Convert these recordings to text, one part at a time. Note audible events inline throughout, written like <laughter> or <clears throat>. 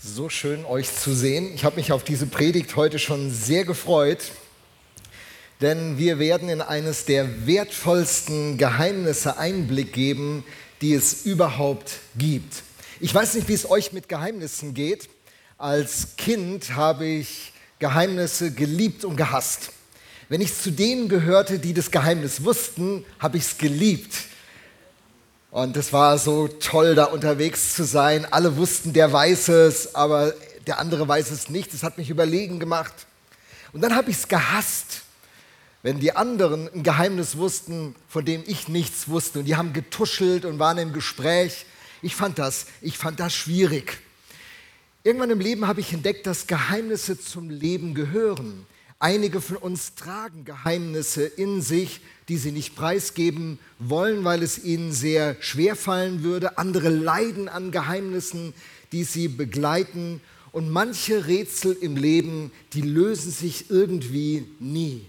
So schön, euch zu sehen. Ich habe mich auf diese Predigt heute schon sehr gefreut, denn wir werden in eines der wertvollsten Geheimnisse Einblick geben, die es überhaupt gibt. Ich weiß nicht, wie es euch mit Geheimnissen geht. Als Kind habe ich Geheimnisse geliebt und gehasst. Wenn ich zu denen gehörte, die das Geheimnis wussten, habe ich es geliebt. Und es war so toll, da unterwegs zu sein. Alle wussten, der weiß es, aber der andere weiß es nicht. Das hat mich überlegen gemacht. Und dann habe ich es gehasst, wenn die anderen ein Geheimnis wussten, von dem ich nichts wusste. Und die haben getuschelt und waren im Gespräch. Ich fand das, ich fand das schwierig. Irgendwann im Leben habe ich entdeckt, dass Geheimnisse zum Leben gehören. Einige von uns tragen Geheimnisse in sich, die sie nicht preisgeben wollen, weil es ihnen sehr schwer fallen würde. Andere leiden an Geheimnissen, die sie begleiten. Und manche Rätsel im Leben, die lösen sich irgendwie nie.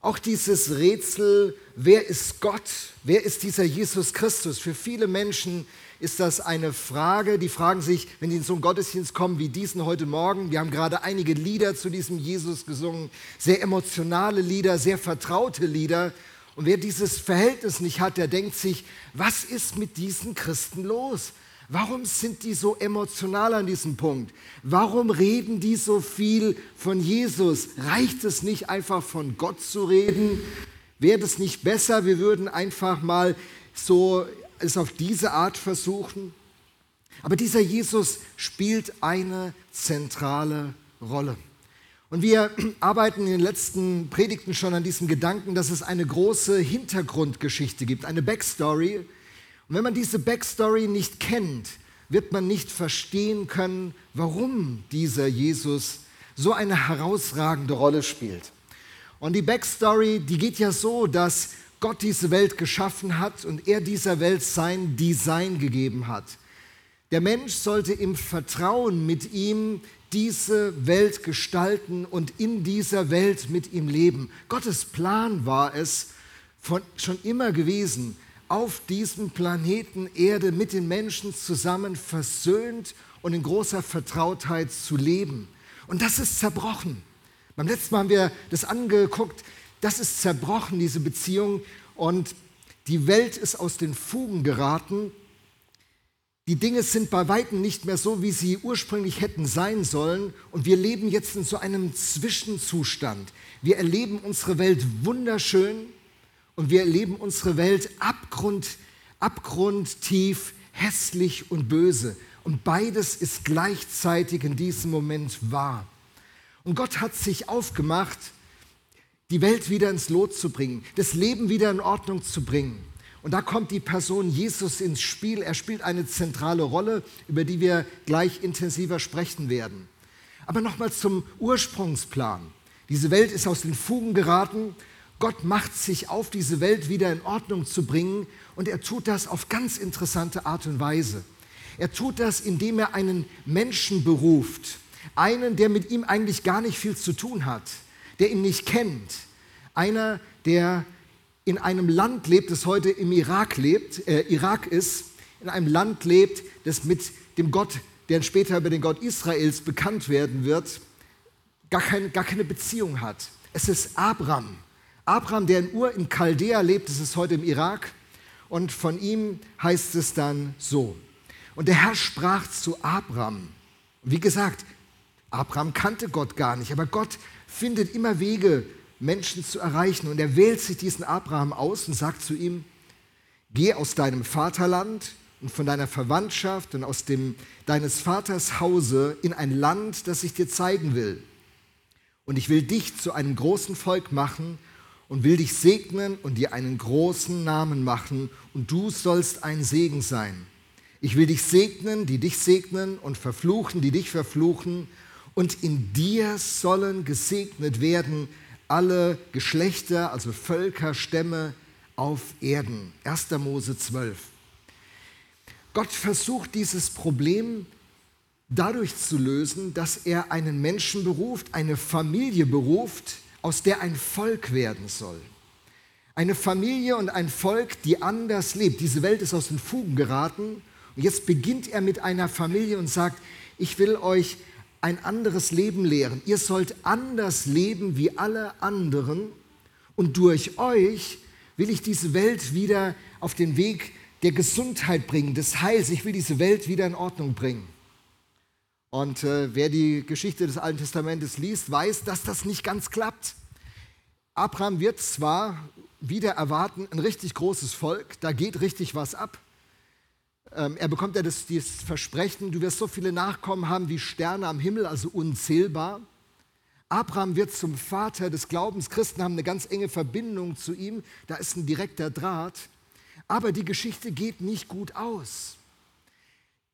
Auch dieses Rätsel, wer ist Gott? Wer ist dieser Jesus Christus? Für viele Menschen ist das eine Frage. Die fragen sich, wenn sie in so einen Gottesdienst kommen wie diesen heute Morgen. Wir haben gerade einige Lieder zu diesem Jesus gesungen, sehr emotionale Lieder, sehr vertraute Lieder. Und wer dieses Verhältnis nicht hat, der denkt sich, was ist mit diesen Christen los? Warum sind die so emotional an diesem Punkt? Warum reden die so viel von Jesus? Reicht es nicht einfach von Gott zu reden? Wäre es nicht besser, wir würden einfach mal so es auf diese Art versuchen. Aber dieser Jesus spielt eine zentrale Rolle. Und wir <clears throat> arbeiten in den letzten Predigten schon an diesem Gedanken, dass es eine große Hintergrundgeschichte gibt, eine Backstory. Und wenn man diese Backstory nicht kennt, wird man nicht verstehen können, warum dieser Jesus so eine herausragende Rolle spielt. Und die Backstory, die geht ja so, dass Gott diese Welt geschaffen hat und er dieser Welt sein Design gegeben hat. Der Mensch sollte im Vertrauen mit ihm diese Welt gestalten und in dieser Welt mit ihm leben. Gottes Plan war es von, schon immer gewesen, auf diesem Planeten Erde mit den Menschen zusammen versöhnt und in großer Vertrautheit zu leben. Und das ist zerbrochen. Beim letzten Mal haben wir das angeguckt, das ist zerbrochen, diese Beziehung. Und die Welt ist aus den Fugen geraten. Die Dinge sind bei weitem nicht mehr so, wie sie ursprünglich hätten sein sollen. Und wir leben jetzt in so einem Zwischenzustand. Wir erleben unsere Welt wunderschön und wir erleben unsere Welt abgrund, abgrundtief, hässlich und böse. Und beides ist gleichzeitig in diesem Moment wahr. Und Gott hat sich aufgemacht, die Welt wieder ins Lot zu bringen, das Leben wieder in Ordnung zu bringen. Und da kommt die Person Jesus ins Spiel. Er spielt eine zentrale Rolle, über die wir gleich intensiver sprechen werden. Aber nochmal zum Ursprungsplan. Diese Welt ist aus den Fugen geraten. Gott macht sich auf, diese Welt wieder in Ordnung zu bringen. Und er tut das auf ganz interessante Art und Weise. Er tut das, indem er einen Menschen beruft. Einen, der mit ihm eigentlich gar nicht viel zu tun hat der ihn nicht kennt. Einer, der in einem Land lebt, das heute im Irak lebt, äh, Irak ist, in einem Land lebt, das mit dem Gott, der später über den Gott Israels bekannt werden wird, gar keine, gar keine Beziehung hat. Es ist Abraham. Abraham, der in Ur in Chaldea lebt, das ist heute im Irak. Und von ihm heißt es dann so. Und der Herr sprach zu Abraham. Wie gesagt, Abraham kannte Gott gar nicht, aber Gott findet immer Wege, Menschen zu erreichen. Und er wählt sich diesen Abraham aus und sagt zu ihm, geh aus deinem Vaterland und von deiner Verwandtschaft und aus dem, deines Vaters Hause in ein Land, das ich dir zeigen will. Und ich will dich zu einem großen Volk machen und will dich segnen und dir einen großen Namen machen und du sollst ein Segen sein. Ich will dich segnen, die dich segnen und verfluchen, die dich verfluchen und in dir sollen gesegnet werden alle Geschlechter, also Völker, Stämme auf Erden. 1. Mose 12. Gott versucht dieses Problem dadurch zu lösen, dass er einen Menschen beruft, eine Familie beruft, aus der ein Volk werden soll. Eine Familie und ein Volk, die anders lebt. Diese Welt ist aus den Fugen geraten Und jetzt beginnt er mit einer Familie und sagt, ich will euch ein anderes Leben lehren. Ihr sollt anders leben wie alle anderen und durch euch will ich diese Welt wieder auf den Weg der Gesundheit bringen, des Heils. Ich will diese Welt wieder in Ordnung bringen. Und äh, wer die Geschichte des Alten Testamentes liest, weiß, dass das nicht ganz klappt. Abraham wird zwar wieder erwarten ein richtig großes Volk, da geht richtig was ab. Ähm, er bekommt ja das, dieses Versprechen, du wirst so viele Nachkommen haben wie Sterne am Himmel, also unzählbar. Abraham wird zum Vater des Glaubens. Christen haben eine ganz enge Verbindung zu ihm. Da ist ein direkter Draht. Aber die Geschichte geht nicht gut aus.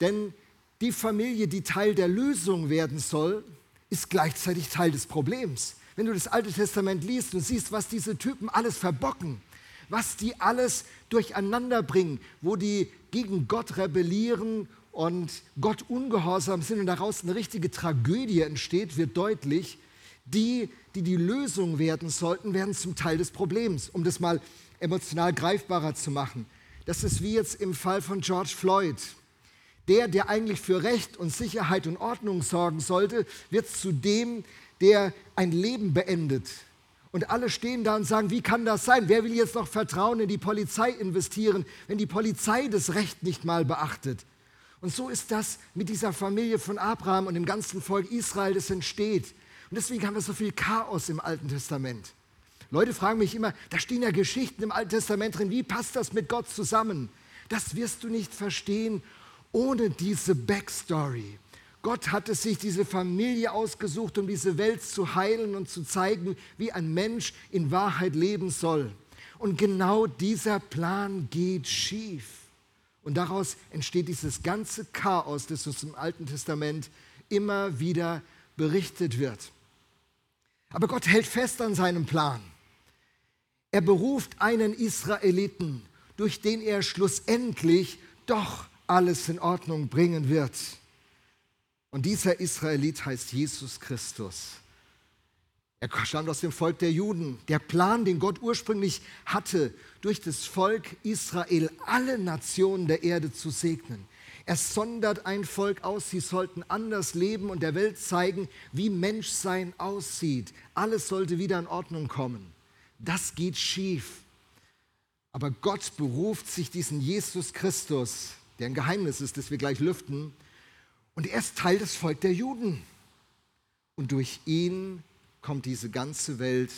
Denn die Familie, die Teil der Lösung werden soll, ist gleichzeitig Teil des Problems. Wenn du das Alte Testament liest und siehst, was diese Typen alles verbocken, was die alles durcheinander bringen, wo die gegen Gott rebellieren und Gott ungehorsam sind und daraus eine richtige Tragödie entsteht, wird deutlich, die, die die Lösung werden sollten, werden zum Teil des Problems, um das mal emotional greifbarer zu machen. Das ist wie jetzt im Fall von George Floyd. Der, der eigentlich für Recht und Sicherheit und Ordnung sorgen sollte, wird zu dem, der ein Leben beendet. Und alle stehen da und sagen, wie kann das sein? Wer will jetzt noch Vertrauen in die Polizei investieren, wenn die Polizei das Recht nicht mal beachtet? Und so ist das mit dieser Familie von Abraham und dem ganzen Volk Israel, das entsteht. Und deswegen haben wir so viel Chaos im Alten Testament. Leute fragen mich immer, da stehen ja Geschichten im Alten Testament drin, wie passt das mit Gott zusammen? Das wirst du nicht verstehen ohne diese Backstory. Gott hatte sich diese Familie ausgesucht, um diese Welt zu heilen und zu zeigen, wie ein Mensch in Wahrheit leben soll. Und genau dieser Plan geht schief. Und daraus entsteht dieses ganze Chaos, das uns im Alten Testament immer wieder berichtet wird. Aber Gott hält fest an seinem Plan. Er beruft einen Israeliten, durch den er schlussendlich doch alles in Ordnung bringen wird. Und dieser Israelit heißt Jesus Christus. Er stammt aus dem Volk der Juden. Der Plan, den Gott ursprünglich hatte, durch das Volk Israel alle Nationen der Erde zu segnen. Er sondert ein Volk aus, sie sollten anders leben und der Welt zeigen, wie Menschsein aussieht. Alles sollte wieder in Ordnung kommen. Das geht schief. Aber Gott beruft sich diesen Jesus Christus, der ein Geheimnis ist, das wir gleich lüften. Und er ist Teil des Volkes der Juden. Und durch ihn kommt diese ganze Welt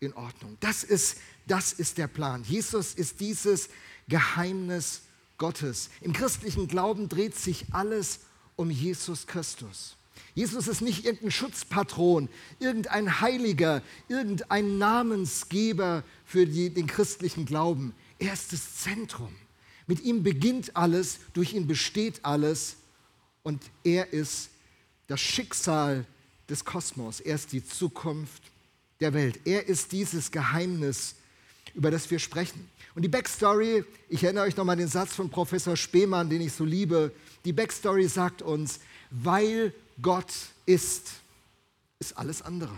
in Ordnung. Das ist, das ist der Plan. Jesus ist dieses Geheimnis Gottes. Im christlichen Glauben dreht sich alles um Jesus Christus. Jesus ist nicht irgendein Schutzpatron, irgendein Heiliger, irgendein Namensgeber für die, den christlichen Glauben. Er ist das Zentrum. Mit ihm beginnt alles, durch ihn besteht alles und er ist das Schicksal des Kosmos. Er ist die Zukunft der Welt. Er ist dieses Geheimnis, über das wir sprechen. Und die Backstory, ich erinnere euch nochmal den Satz von Professor Spemann, den ich so liebe. Die Backstory sagt uns, weil Gott ist, ist alles andere.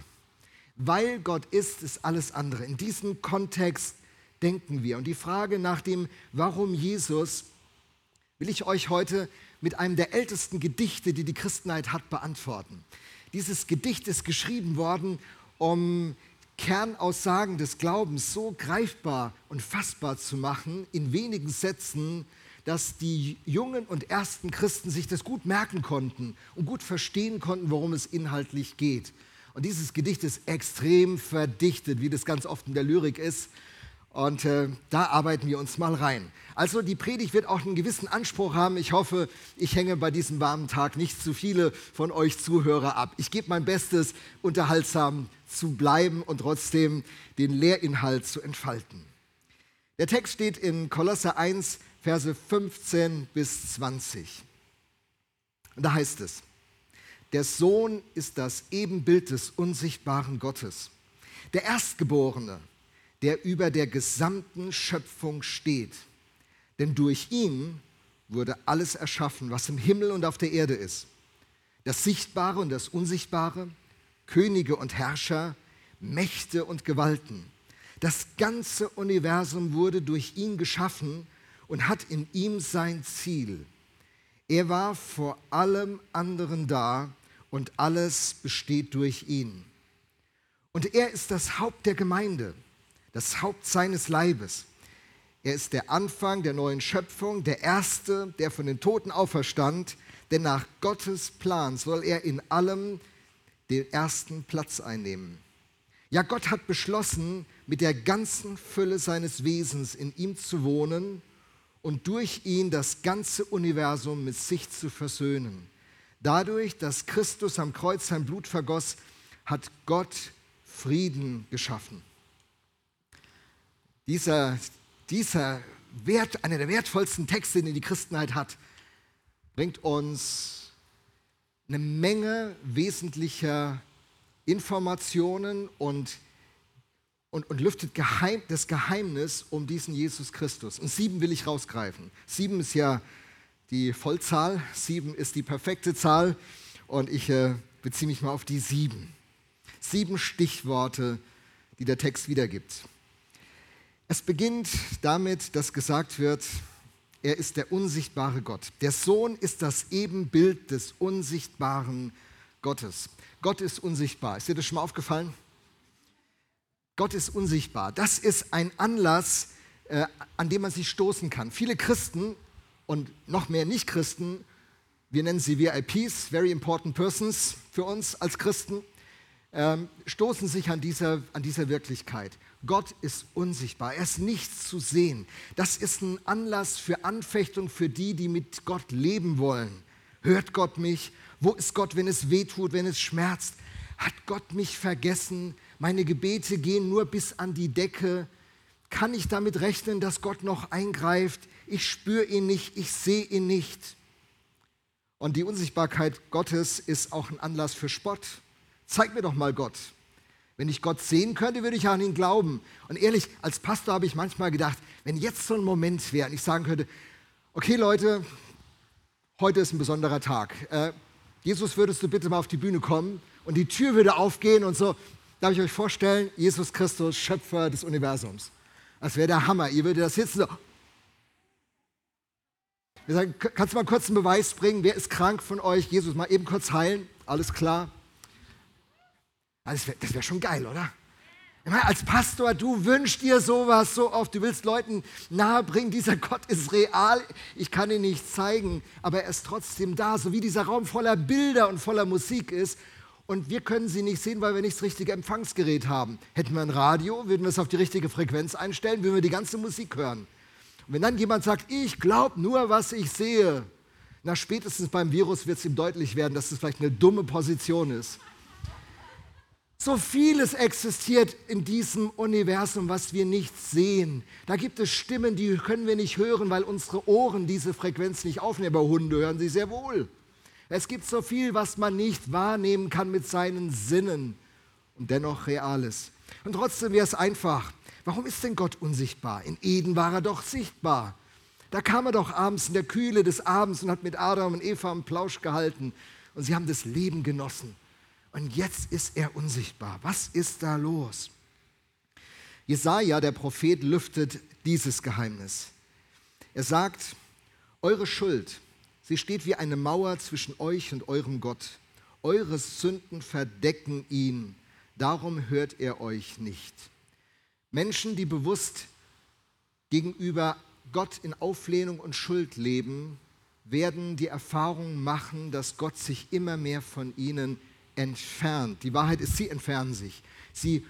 Weil Gott ist, ist alles andere. In diesem Kontext denken wir. Und die Frage nach dem Warum Jesus will ich euch heute mit einem der ältesten Gedichte, die die Christenheit hat, beantworten. Dieses Gedicht ist geschrieben worden, um Kernaussagen des Glaubens so greifbar und fassbar zu machen, in wenigen Sätzen, dass die jungen und ersten Christen sich das gut merken konnten und gut verstehen konnten, worum es inhaltlich geht. Und dieses Gedicht ist extrem verdichtet, wie das ganz oft in der Lyrik ist. Und äh, da arbeiten wir uns mal rein. Also die Predigt wird auch einen gewissen Anspruch haben. Ich hoffe, ich hänge bei diesem warmen Tag nicht zu viele von euch Zuhörer ab. Ich gebe mein Bestes, unterhaltsam zu bleiben und trotzdem den Lehrinhalt zu entfalten. Der Text steht in Kolosse 1, Verse 15 bis 20. Und da heißt es, der Sohn ist das Ebenbild des unsichtbaren Gottes, der Erstgeborene der über der gesamten Schöpfung steht. Denn durch ihn wurde alles erschaffen, was im Himmel und auf der Erde ist. Das Sichtbare und das Unsichtbare, Könige und Herrscher, Mächte und Gewalten. Das ganze Universum wurde durch ihn geschaffen und hat in ihm sein Ziel. Er war vor allem anderen da und alles besteht durch ihn. Und er ist das Haupt der Gemeinde, das Haupt seines Leibes. Er ist der Anfang der neuen Schöpfung, der Erste, der von den Toten auferstand, denn nach Gottes Plan soll er in allem den ersten Platz einnehmen. Ja, Gott hat beschlossen, mit der ganzen Fülle seines Wesens in ihm zu wohnen und durch ihn das ganze Universum mit sich zu versöhnen. Dadurch, dass Christus am Kreuz sein Blut vergoss, hat Gott Frieden geschaffen. Dieser, dieser Wert, einer der wertvollsten Texte, den die Christenheit hat, bringt uns eine Menge wesentlicher Informationen und, und, und lüftet Geheim, das Geheimnis um diesen Jesus Christus. Und sieben will ich rausgreifen. Sieben ist ja die Vollzahl, sieben ist die perfekte Zahl und ich äh, beziehe mich mal auf die sieben. Sieben Stichworte, die der Text wiedergibt. Es beginnt damit, dass gesagt wird, er ist der unsichtbare Gott. Der Sohn ist das Ebenbild des unsichtbaren Gottes. Gott ist unsichtbar. Ist dir das schon mal aufgefallen? Gott ist unsichtbar. Das ist ein Anlass, äh, an dem man sich stoßen kann. Viele Christen und noch mehr Nicht-Christen, wir nennen sie VIPs, Very Important Persons für uns als Christen, ähm, stoßen sich an dieser, an dieser Wirklichkeit. Gott ist unsichtbar, er ist nichts zu sehen. Das ist ein Anlass für Anfechtung für die, die mit Gott leben wollen. Hört Gott mich? Wo ist Gott, wenn es weh tut, wenn es schmerzt? Hat Gott mich vergessen? Meine Gebete gehen nur bis an die Decke. Kann ich damit rechnen, dass Gott noch eingreift? Ich spüre ihn nicht, ich sehe ihn nicht. Und die Unsichtbarkeit Gottes ist auch ein Anlass für Spott. Zeig mir doch mal Gott. Wenn ich Gott sehen könnte, würde ich an ihn glauben. Und ehrlich, als Pastor habe ich manchmal gedacht, wenn jetzt so ein Moment wäre und ich sagen könnte, okay Leute, heute ist ein besonderer Tag. Äh, Jesus, würdest du bitte mal auf die Bühne kommen und die Tür würde aufgehen und so. Darf ich euch vorstellen, Jesus Christus, Schöpfer des Universums. Das wäre der Hammer. Ihr würdet das sitzen so. Wir sagen, kannst du mal kurz einen Beweis bringen? Wer ist krank von euch? Jesus, mal eben kurz heilen. Alles klar. Das wäre wär schon geil, oder? Meine, als Pastor, du wünschst dir sowas so oft. Du willst Leuten nahebringen, dieser Gott ist real. Ich kann ihn nicht zeigen, aber er ist trotzdem da. So wie dieser Raum voller Bilder und voller Musik ist. Und wir können sie nicht sehen, weil wir nicht das richtige Empfangsgerät haben. Hätten wir ein Radio, würden wir es auf die richtige Frequenz einstellen, würden wir die ganze Musik hören. Und wenn dann jemand sagt, ich glaube nur, was ich sehe, na spätestens beim Virus wird es ihm deutlich werden, dass es das vielleicht eine dumme Position ist. So vieles existiert in diesem Universum, was wir nicht sehen. Da gibt es Stimmen, die können wir nicht hören, weil unsere Ohren diese Frequenz nicht aufnehmen. Aber Hunde hören sie sehr wohl. Es gibt so viel, was man nicht wahrnehmen kann mit seinen Sinnen und dennoch Reales. Und trotzdem wäre es einfach. Warum ist denn Gott unsichtbar? In Eden war er doch sichtbar. Da kam er doch abends in der Kühle des Abends und hat mit Adam und Eva einen Plausch gehalten. Und sie haben das Leben genossen und jetzt ist er unsichtbar. Was ist da los? Jesaja, der Prophet, lüftet dieses Geheimnis. Er sagt: Eure Schuld, sie steht wie eine Mauer zwischen euch und eurem Gott. Eure Sünden verdecken ihn, darum hört er euch nicht. Menschen, die bewusst gegenüber Gott in Auflehnung und Schuld leben, werden die Erfahrung machen, dass Gott sich immer mehr von ihnen entfernt. Die Wahrheit ist, sie entfernen sich. Sie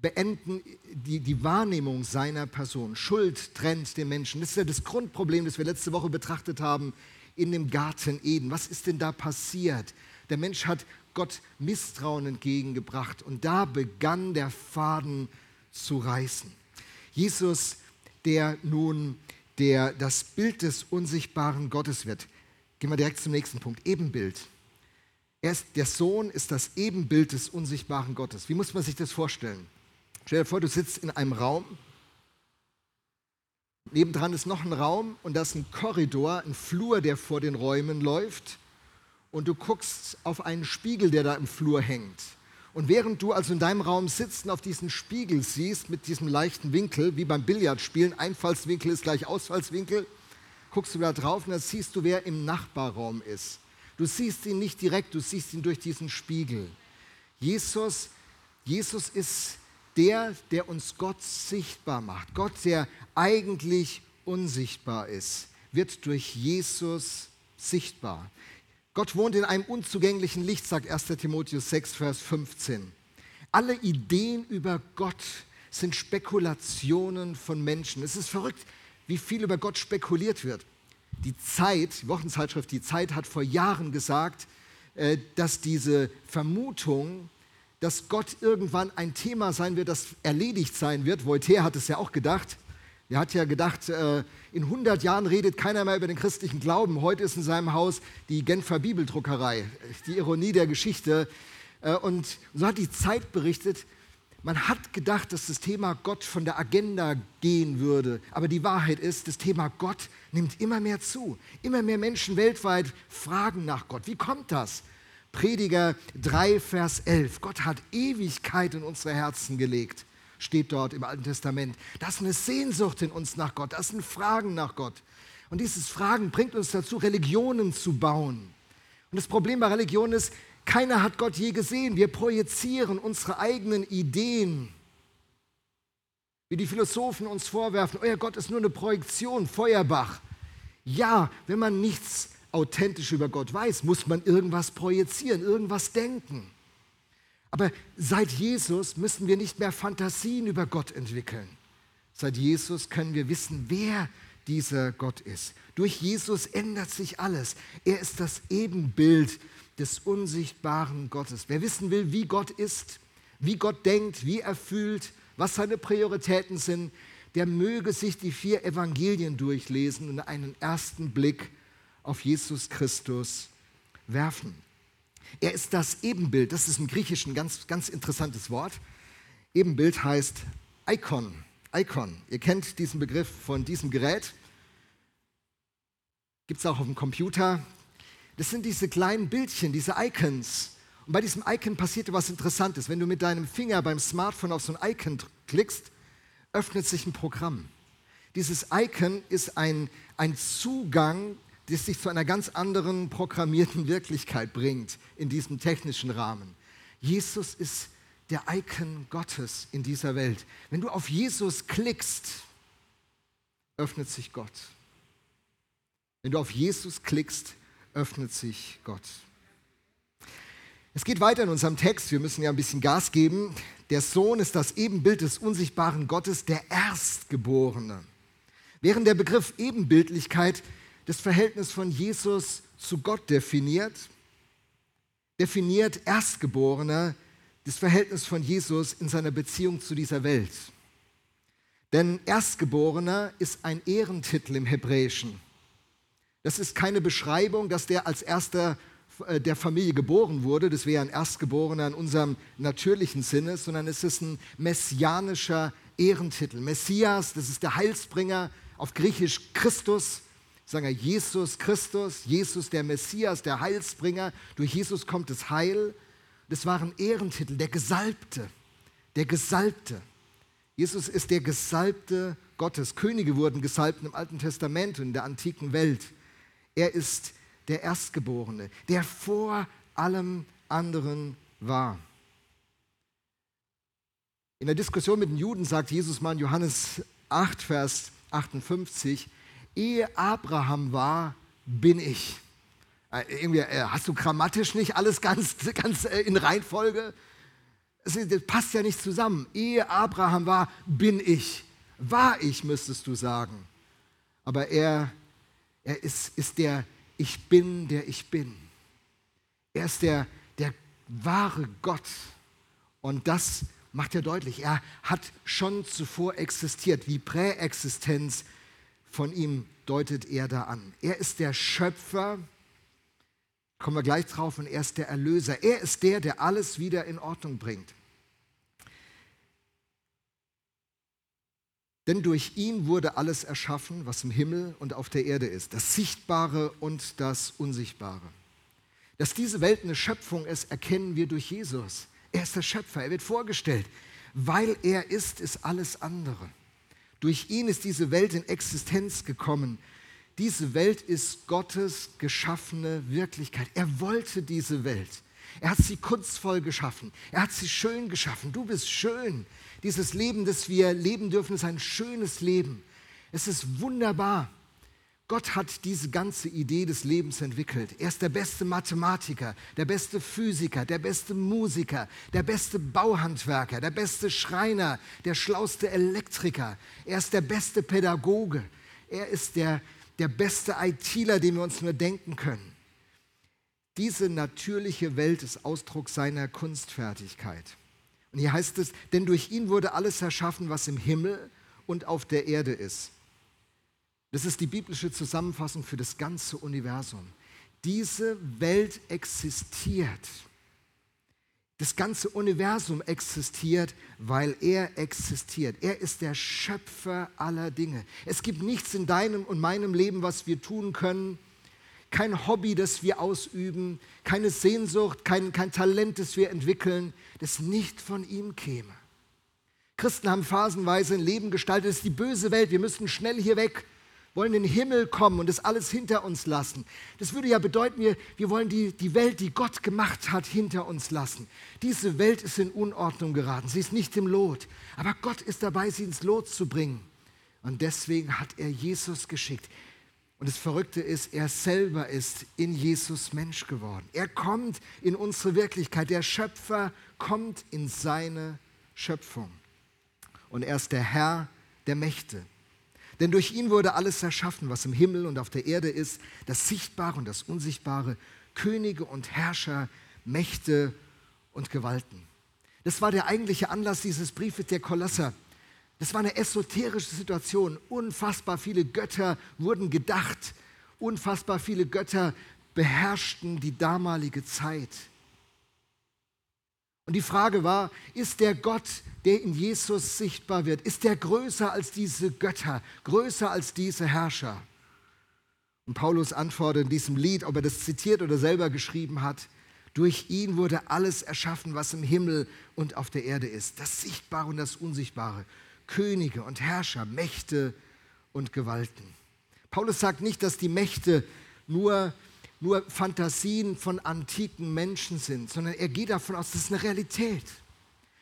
beenden die, die Wahrnehmung seiner Person. Schuld trennt den Menschen. Das ist ja das Grundproblem, das wir letzte Woche betrachtet haben in dem Garten Eden. Was ist denn da passiert? Der Mensch hat Gott Misstrauen entgegengebracht und da begann der Faden zu reißen. Jesus, der nun der das Bild des unsichtbaren Gottes wird. Gehen wir direkt zum nächsten Punkt. Ebenbild. Ist, der Sohn ist das Ebenbild des unsichtbaren Gottes. Wie muss man sich das vorstellen? Stell dir vor, du sitzt in einem Raum, nebendran ist noch ein Raum und da ist ein Korridor, ein Flur, der vor den Räumen läuft und du guckst auf einen Spiegel, der da im Flur hängt. Und während du also in deinem Raum sitzt und auf diesen Spiegel siehst, mit diesem leichten Winkel, wie beim Billardspielen, Einfallswinkel ist gleich Ausfallswinkel, guckst du da drauf und dann siehst du, wer im Nachbarraum ist. Du siehst ihn nicht direkt, du siehst ihn durch diesen Spiegel. Jesus, Jesus ist der, der uns Gott sichtbar macht. Gott, der eigentlich unsichtbar ist, wird durch Jesus sichtbar. Gott wohnt in einem unzugänglichen Licht, sagt 1 Timotheus 6, Vers 15. Alle Ideen über Gott sind Spekulationen von Menschen. Es ist verrückt, wie viel über Gott spekuliert wird. Die Zeit, die Wochenzeitschrift Die Zeit hat vor Jahren gesagt, äh, dass diese Vermutung, dass Gott irgendwann ein Thema sein wird, das erledigt sein wird, Voltaire hat es ja auch gedacht, er hat ja gedacht, äh, in 100 Jahren redet keiner mehr über den christlichen Glauben. Heute ist in seinem Haus die Genfer Bibeldruckerei, die Ironie der Geschichte. Äh, und so hat die Zeit berichtet, man hat gedacht, dass das Thema Gott von der Agenda gehen würde. Aber die Wahrheit ist, das Thema Gott nimmt immer mehr zu. Immer mehr Menschen weltweit fragen nach Gott. Wie kommt das? Prediger 3, Vers 11. Gott hat Ewigkeit in unsere Herzen gelegt steht dort im Alten Testament. Das ist eine Sehnsucht in uns nach Gott, das sind Fragen nach Gott. Und dieses Fragen bringt uns dazu, Religionen zu bauen. Und das Problem bei Religion ist, keiner hat Gott je gesehen. Wir projizieren unsere eigenen Ideen. Wie die Philosophen uns vorwerfen, euer Gott ist nur eine Projektion, Feuerbach. Ja, wenn man nichts authentisch über Gott weiß, muss man irgendwas projizieren, irgendwas denken. Aber seit Jesus müssen wir nicht mehr Fantasien über Gott entwickeln. Seit Jesus können wir wissen, wer dieser Gott ist. Durch Jesus ändert sich alles. Er ist das Ebenbild des unsichtbaren Gottes. Wer wissen will, wie Gott ist, wie Gott denkt, wie er fühlt, was seine Prioritäten sind, der möge sich die vier Evangelien durchlesen und einen ersten Blick auf Jesus Christus werfen. Er ist das Ebenbild, das ist im Griechischen ein ganz, ganz interessantes Wort. Ebenbild heißt Icon. Icon. Ihr kennt diesen Begriff von diesem Gerät. Gibt es auch auf dem Computer. Das sind diese kleinen Bildchen, diese Icons. Und bei diesem Icon passiert was Interessantes. Wenn du mit deinem Finger beim Smartphone auf so ein Icon klickst, öffnet sich ein Programm. Dieses Icon ist ein, ein Zugang das sich zu einer ganz anderen programmierten <laughs> Wirklichkeit bringt in diesem technischen Rahmen. Jesus ist der Icon Gottes in dieser Welt. Wenn du auf Jesus klickst, öffnet sich Gott. Wenn du auf Jesus klickst, öffnet sich Gott. Es geht weiter in unserem Text. Wir müssen ja ein bisschen Gas geben. Der Sohn ist das Ebenbild des unsichtbaren Gottes, der Erstgeborene. Während der Begriff Ebenbildlichkeit das Verhältnis von Jesus zu Gott definiert, definiert Erstgeborener das Verhältnis von Jesus in seiner Beziehung zu dieser Welt. Denn Erstgeborener ist ein Ehrentitel im Hebräischen. Das ist keine Beschreibung, dass der als erster äh, der Familie geboren wurde, das wäre ein Erstgeborener in unserem natürlichen Sinne, sondern es ist ein messianischer Ehrentitel. Messias, das ist der Heilsbringer, auf Griechisch Christus, sagen wir Jesus Christus, Jesus der Messias, der Heilsbringer. Durch Jesus kommt das Heil. Das waren Ehrentitel, der Gesalbte, der Gesalbte. Jesus ist der Gesalbte Gottes. Könige wurden gesalbt im Alten Testament und in der antiken Welt. Er ist der Erstgeborene, der vor allem anderen war. In der Diskussion mit den Juden sagt Jesus mal in Johannes 8, Vers 58, ehe Abraham war, bin ich. Äh, irgendwie, äh, hast du grammatisch nicht alles ganz, ganz äh, in Reihenfolge? Das passt ja nicht zusammen. Ehe Abraham war, bin ich. War ich, müsstest du sagen. Aber er, er ist, ist der Ich bin, der ich bin. Er ist der, der wahre Gott. Und das macht er deutlich. Er hat schon zuvor existiert, wie Präexistenz von ihm deutet er da an. Er ist der Schöpfer, kommen wir gleich drauf, und er ist der Erlöser. Er ist der, der alles wieder in Ordnung bringt. Denn durch ihn wurde alles erschaffen, was im Himmel und auf der Erde ist, das Sichtbare und das Unsichtbare. Dass diese Welt eine Schöpfung ist, erkennen wir durch Jesus. Er ist der Schöpfer, er wird vorgestellt. Weil er ist, ist alles andere. Durch ihn ist diese Welt in Existenz gekommen. Diese Welt ist Gottes geschaffene Wirklichkeit. Er wollte diese Welt. Er hat sie kunstvoll geschaffen. Er hat sie schön geschaffen. Du bist schön. Dieses Leben, das wir leben dürfen, ist ein schönes Leben. Es ist wunderbar. Gott hat diese ganze Idee des Lebens entwickelt. Er ist der beste Mathematiker, der beste Physiker, der beste Musiker, der beste Bauhandwerker, der beste Schreiner, der schlauste Elektriker. Er ist der beste Pädagoge. Er ist der, der beste ITler, den wir uns nur denken können. Diese natürliche Welt ist Ausdruck seiner Kunstfertigkeit. Hier heißt es, denn durch ihn wurde alles erschaffen, was im Himmel und auf der Erde ist das ist die biblische Zusammenfassung für das ganze Universum. Diese Welt existiert. Das ganze Universum existiert, weil er existiert. Er ist der Schöpfer aller Dinge. Es gibt nichts in deinem und meinem Leben, was wir tun können. Kein Hobby, das wir ausüben, keine Sehnsucht, kein, kein Talent, das wir entwickeln, das nicht von ihm käme. Christen haben phasenweise ein Leben gestaltet, es ist die böse Welt, wir müssen schnell hier weg wollen in den Himmel kommen und das alles hinter uns lassen. Das würde ja bedeuten, wir, wir wollen die, die Welt, die Gott gemacht hat, hinter uns lassen. Diese Welt ist in Unordnung geraten, sie ist nicht im Lot. Aber Gott ist dabei, sie ins Lot zu bringen. Und deswegen hat er Jesus geschickt. Und das Verrückte ist, er selber ist in Jesus Mensch geworden. Er kommt in unsere Wirklichkeit. Der Schöpfer kommt in seine Schöpfung. Und er ist der Herr der Mächte. Denn durch ihn wurde alles erschaffen, was im Himmel und auf der Erde ist, das Sichtbare und das Unsichtbare, Könige und Herrscher, Mächte und Gewalten. Das war der eigentliche Anlass dieses Briefes der Kolosser. Das war eine esoterische Situation. Unfassbar viele Götter wurden gedacht. Unfassbar viele Götter beherrschten die damalige Zeit. Und die Frage war, ist der Gott, der in Jesus sichtbar wird, ist der größer als diese Götter, größer als diese Herrscher? Und Paulus antwortet in diesem Lied, ob er das zitiert oder selber geschrieben hat, durch ihn wurde alles erschaffen, was im Himmel und auf der Erde ist, das Sichtbare und das Unsichtbare, Könige und Herrscher, Mächte und Gewalten. Paulus sagt nicht, dass die Mächte nur nur Fantasien von antiken Menschen sind, sondern er geht davon aus, das ist eine Realität.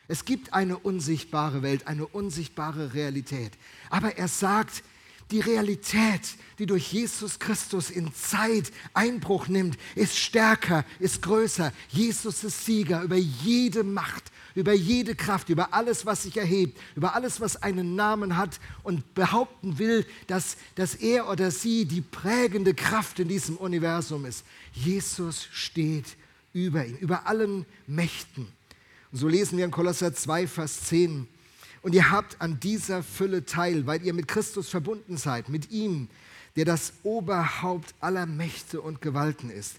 Es gibt eine unsichtbare Welt, eine unsichtbare Realität. Aber er sagt, die Realität, die durch Jesus Christus in Zeit Einbruch nimmt, ist stärker, ist größer. Jesus ist Sieger über jede Macht, über jede Kraft, über alles, was sich erhebt, über alles, was einen Namen hat und behaupten will, dass, dass er oder sie die prägende Kraft in diesem Universum ist. Jesus steht über ihn, über allen Mächten. Und so lesen wir in Kolosser 2, Vers 10. Und ihr habt an dieser Fülle teil, weil ihr mit Christus verbunden seid, mit ihm, der das Oberhaupt aller Mächte und Gewalten ist.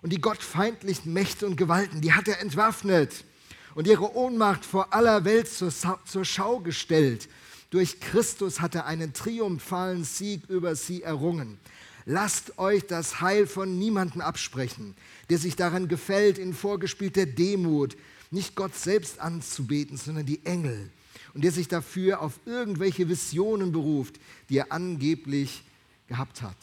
Und die gottfeindlichen Mächte und Gewalten, die hat er entwaffnet und ihre Ohnmacht vor aller Welt zur, zur Schau gestellt. Durch Christus hat er einen triumphalen Sieg über sie errungen. Lasst euch das Heil von niemandem absprechen, der sich daran gefällt, in vorgespielter Demut nicht Gott selbst anzubeten, sondern die Engel. Und der sich dafür auf irgendwelche Visionen beruft, die er angeblich gehabt hat.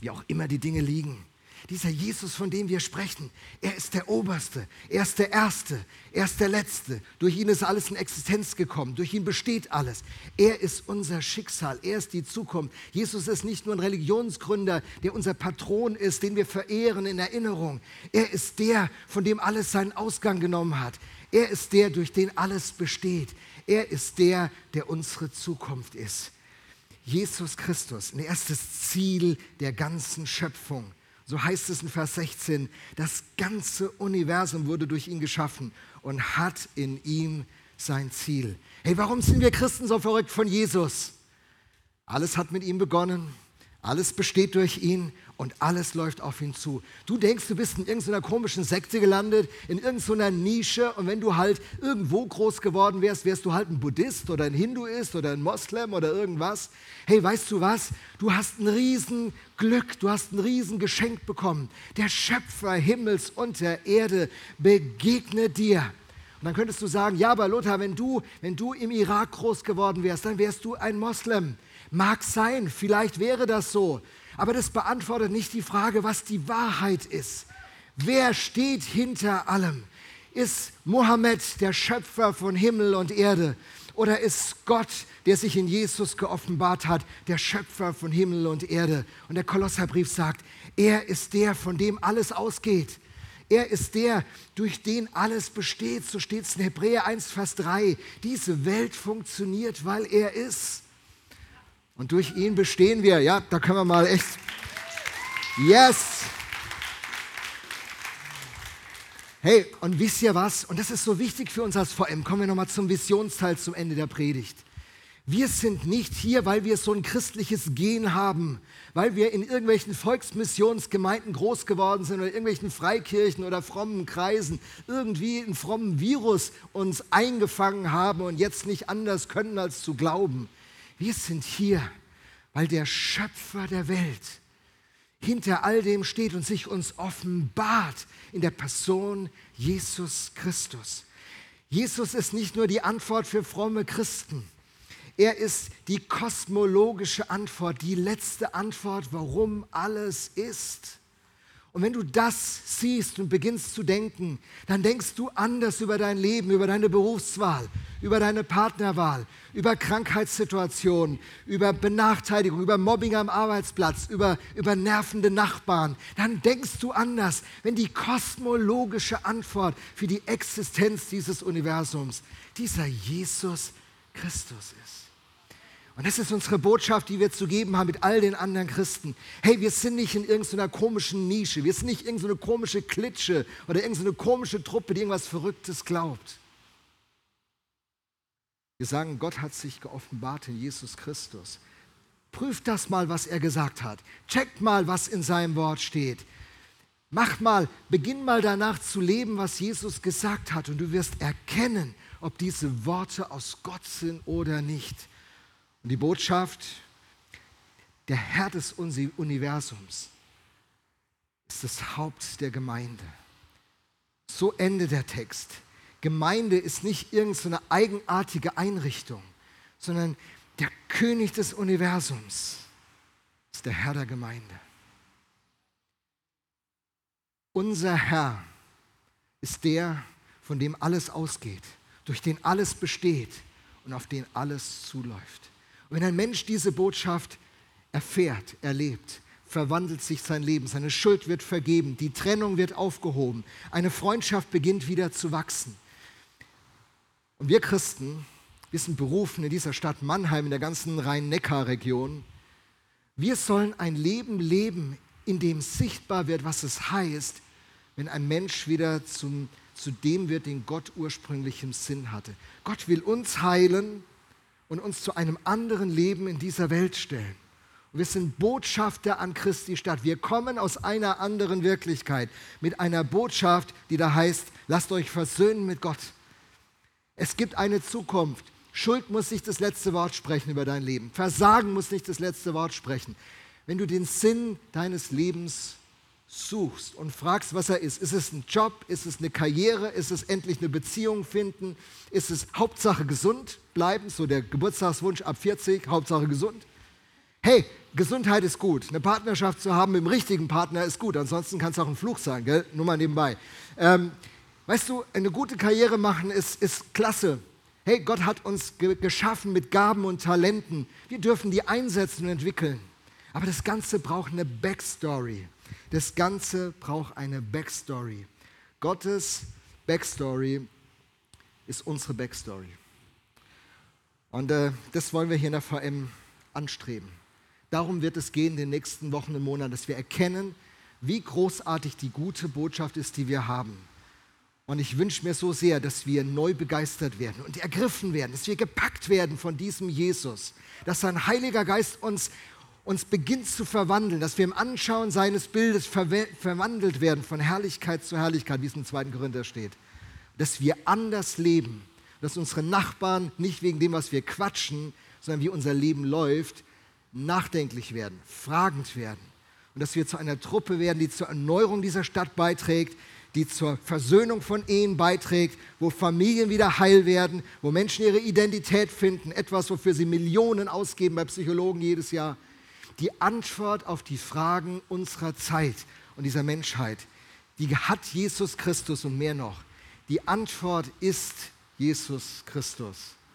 Wie auch immer die Dinge liegen. Dieser Jesus, von dem wir sprechen, er ist der Oberste, er ist der Erste, er ist der Letzte. Durch ihn ist alles in Existenz gekommen, durch ihn besteht alles. Er ist unser Schicksal, er ist die Zukunft. Jesus ist nicht nur ein Religionsgründer, der unser Patron ist, den wir verehren in Erinnerung. Er ist der, von dem alles seinen Ausgang genommen hat. Er ist der, durch den alles besteht. Er ist der, der unsere Zukunft ist. Jesus Christus, ein erstes Ziel der ganzen Schöpfung. So heißt es in Vers 16, das ganze Universum wurde durch ihn geschaffen und hat in ihm sein Ziel. Hey, warum sind wir Christen so verrückt von Jesus? Alles hat mit ihm begonnen, alles besteht durch ihn und alles läuft auf ihn zu. Du denkst, du bist in irgendeiner komischen Sekte gelandet, in irgendeiner Nische und wenn du halt irgendwo groß geworden wärst, wärst du halt ein Buddhist oder ein Hinduist oder ein Moslem oder irgendwas. Hey, weißt du was? Du hast ein Riesenglück, du hast ein Riesengeschenk bekommen. Der Schöpfer Himmels und der Erde begegnet dir. Und dann könntest du sagen, ja, aber Lothar, wenn du, wenn du im Irak groß geworden wärst, dann wärst du ein Moslem. Mag sein, vielleicht wäre das so. Aber das beantwortet nicht die Frage, was die Wahrheit ist. Wer steht hinter allem? Ist Mohammed der Schöpfer von Himmel und Erde? Oder ist Gott, der sich in Jesus geoffenbart hat, der Schöpfer von Himmel und Erde? Und der Kolosserbrief sagt, er ist der, von dem alles ausgeht. Er ist der, durch den alles besteht. So steht es in Hebräer 1, Vers 3. Diese Welt funktioniert, weil er ist. Und durch ihn bestehen wir. Ja, da können wir mal echt. Yes! Hey, und wisst ihr was? Und das ist so wichtig für uns als VM. Kommen wir nochmal zum Visionsteil zum Ende der Predigt. Wir sind nicht hier, weil wir so ein christliches Gen haben, weil wir in irgendwelchen Volksmissionsgemeinden groß geworden sind oder irgendwelchen Freikirchen oder frommen Kreisen irgendwie einen frommen Virus uns eingefangen haben und jetzt nicht anders können als zu glauben. Wir sind hier, weil der Schöpfer der Welt hinter all dem steht und sich uns offenbart in der Person Jesus Christus. Jesus ist nicht nur die Antwort für fromme Christen. Er ist die kosmologische Antwort, die letzte Antwort, warum alles ist. Und wenn du das siehst und beginnst zu denken, dann denkst du anders über dein Leben, über deine Berufswahl, über deine Partnerwahl, über Krankheitssituationen, über Benachteiligung, über Mobbing am Arbeitsplatz, über, über nervende Nachbarn. Dann denkst du anders, wenn die kosmologische Antwort für die Existenz dieses Universums dieser Jesus Christus ist. Und das ist unsere Botschaft, die wir zu geben haben mit all den anderen Christen. Hey, wir sind nicht in irgendeiner komischen Nische, wir sind nicht irgendeine komische Klitsche oder irgendeine komische Truppe, die irgendwas Verrücktes glaubt. Wir sagen, Gott hat sich geoffenbart in Jesus Christus. Prüft das mal, was er gesagt hat. Checkt mal, was in seinem Wort steht. Mach mal, beginn mal danach zu leben, was Jesus gesagt hat und du wirst erkennen, ob diese Worte aus Gott sind oder nicht. Und die Botschaft, der Herr des Universums ist das Haupt der Gemeinde. So endet der Text. Gemeinde ist nicht irgendeine eigenartige Einrichtung, sondern der König des Universums ist der Herr der Gemeinde. Unser Herr ist der, von dem alles ausgeht, durch den alles besteht und auf den alles zuläuft. Und wenn ein Mensch diese Botschaft erfährt, erlebt, verwandelt sich sein Leben, seine Schuld wird vergeben, die Trennung wird aufgehoben, eine Freundschaft beginnt wieder zu wachsen. Und wir Christen, wir sind berufen in dieser Stadt Mannheim, in der ganzen Rhein-Neckar-Region, wir sollen ein Leben leben, in dem sichtbar wird, was es heißt, wenn ein Mensch wieder zum, zu dem wird, den Gott ursprünglich im Sinn hatte. Gott will uns heilen, und uns zu einem anderen Leben in dieser Welt stellen. Und wir sind Botschafter an Christi Stadt. Wir kommen aus einer anderen Wirklichkeit mit einer Botschaft, die da heißt, lasst euch versöhnen mit Gott. Es gibt eine Zukunft. Schuld muss nicht das letzte Wort sprechen über dein Leben. Versagen muss nicht das letzte Wort sprechen. Wenn du den Sinn deines Lebens suchst und fragst, was er ist. Ist es ein Job? Ist es eine Karriere? Ist es endlich eine Beziehung finden? Ist es Hauptsache gesund bleiben? So der Geburtstagswunsch ab 40, Hauptsache gesund. Hey, Gesundheit ist gut. Eine Partnerschaft zu haben mit dem richtigen Partner ist gut. Ansonsten kann es auch ein Fluch sein, gell? Nur mal nebenbei. Ähm, weißt du, eine gute Karriere machen ist, ist klasse. Hey, Gott hat uns ge geschaffen mit Gaben und Talenten. Wir dürfen die einsetzen und entwickeln. Aber das Ganze braucht eine Backstory. Das Ganze braucht eine Backstory. Gottes Backstory ist unsere Backstory. Und äh, das wollen wir hier in der VM anstreben. Darum wird es gehen in den nächsten Wochen und Monaten, dass wir erkennen, wie großartig die gute Botschaft ist, die wir haben. Und ich wünsche mir so sehr, dass wir neu begeistert werden und ergriffen werden, dass wir gepackt werden von diesem Jesus, dass sein Heiliger Geist uns uns beginnt zu verwandeln, dass wir im Anschauen seines Bildes verwandelt werden von Herrlichkeit zu Herrlichkeit, wie es im zweiten Korinther steht. Dass wir anders leben, dass unsere Nachbarn nicht wegen dem, was wir quatschen, sondern wie unser Leben läuft, nachdenklich werden, fragend werden. Und dass wir zu einer Truppe werden, die zur Erneuerung dieser Stadt beiträgt, die zur Versöhnung von Ehen beiträgt, wo Familien wieder heil werden, wo Menschen ihre Identität finden, etwas, wofür sie Millionen ausgeben bei Psychologen jedes Jahr die Antwort auf die Fragen unserer Zeit und dieser Menschheit, die hat Jesus Christus und mehr noch. Die Antwort ist Jesus Christus.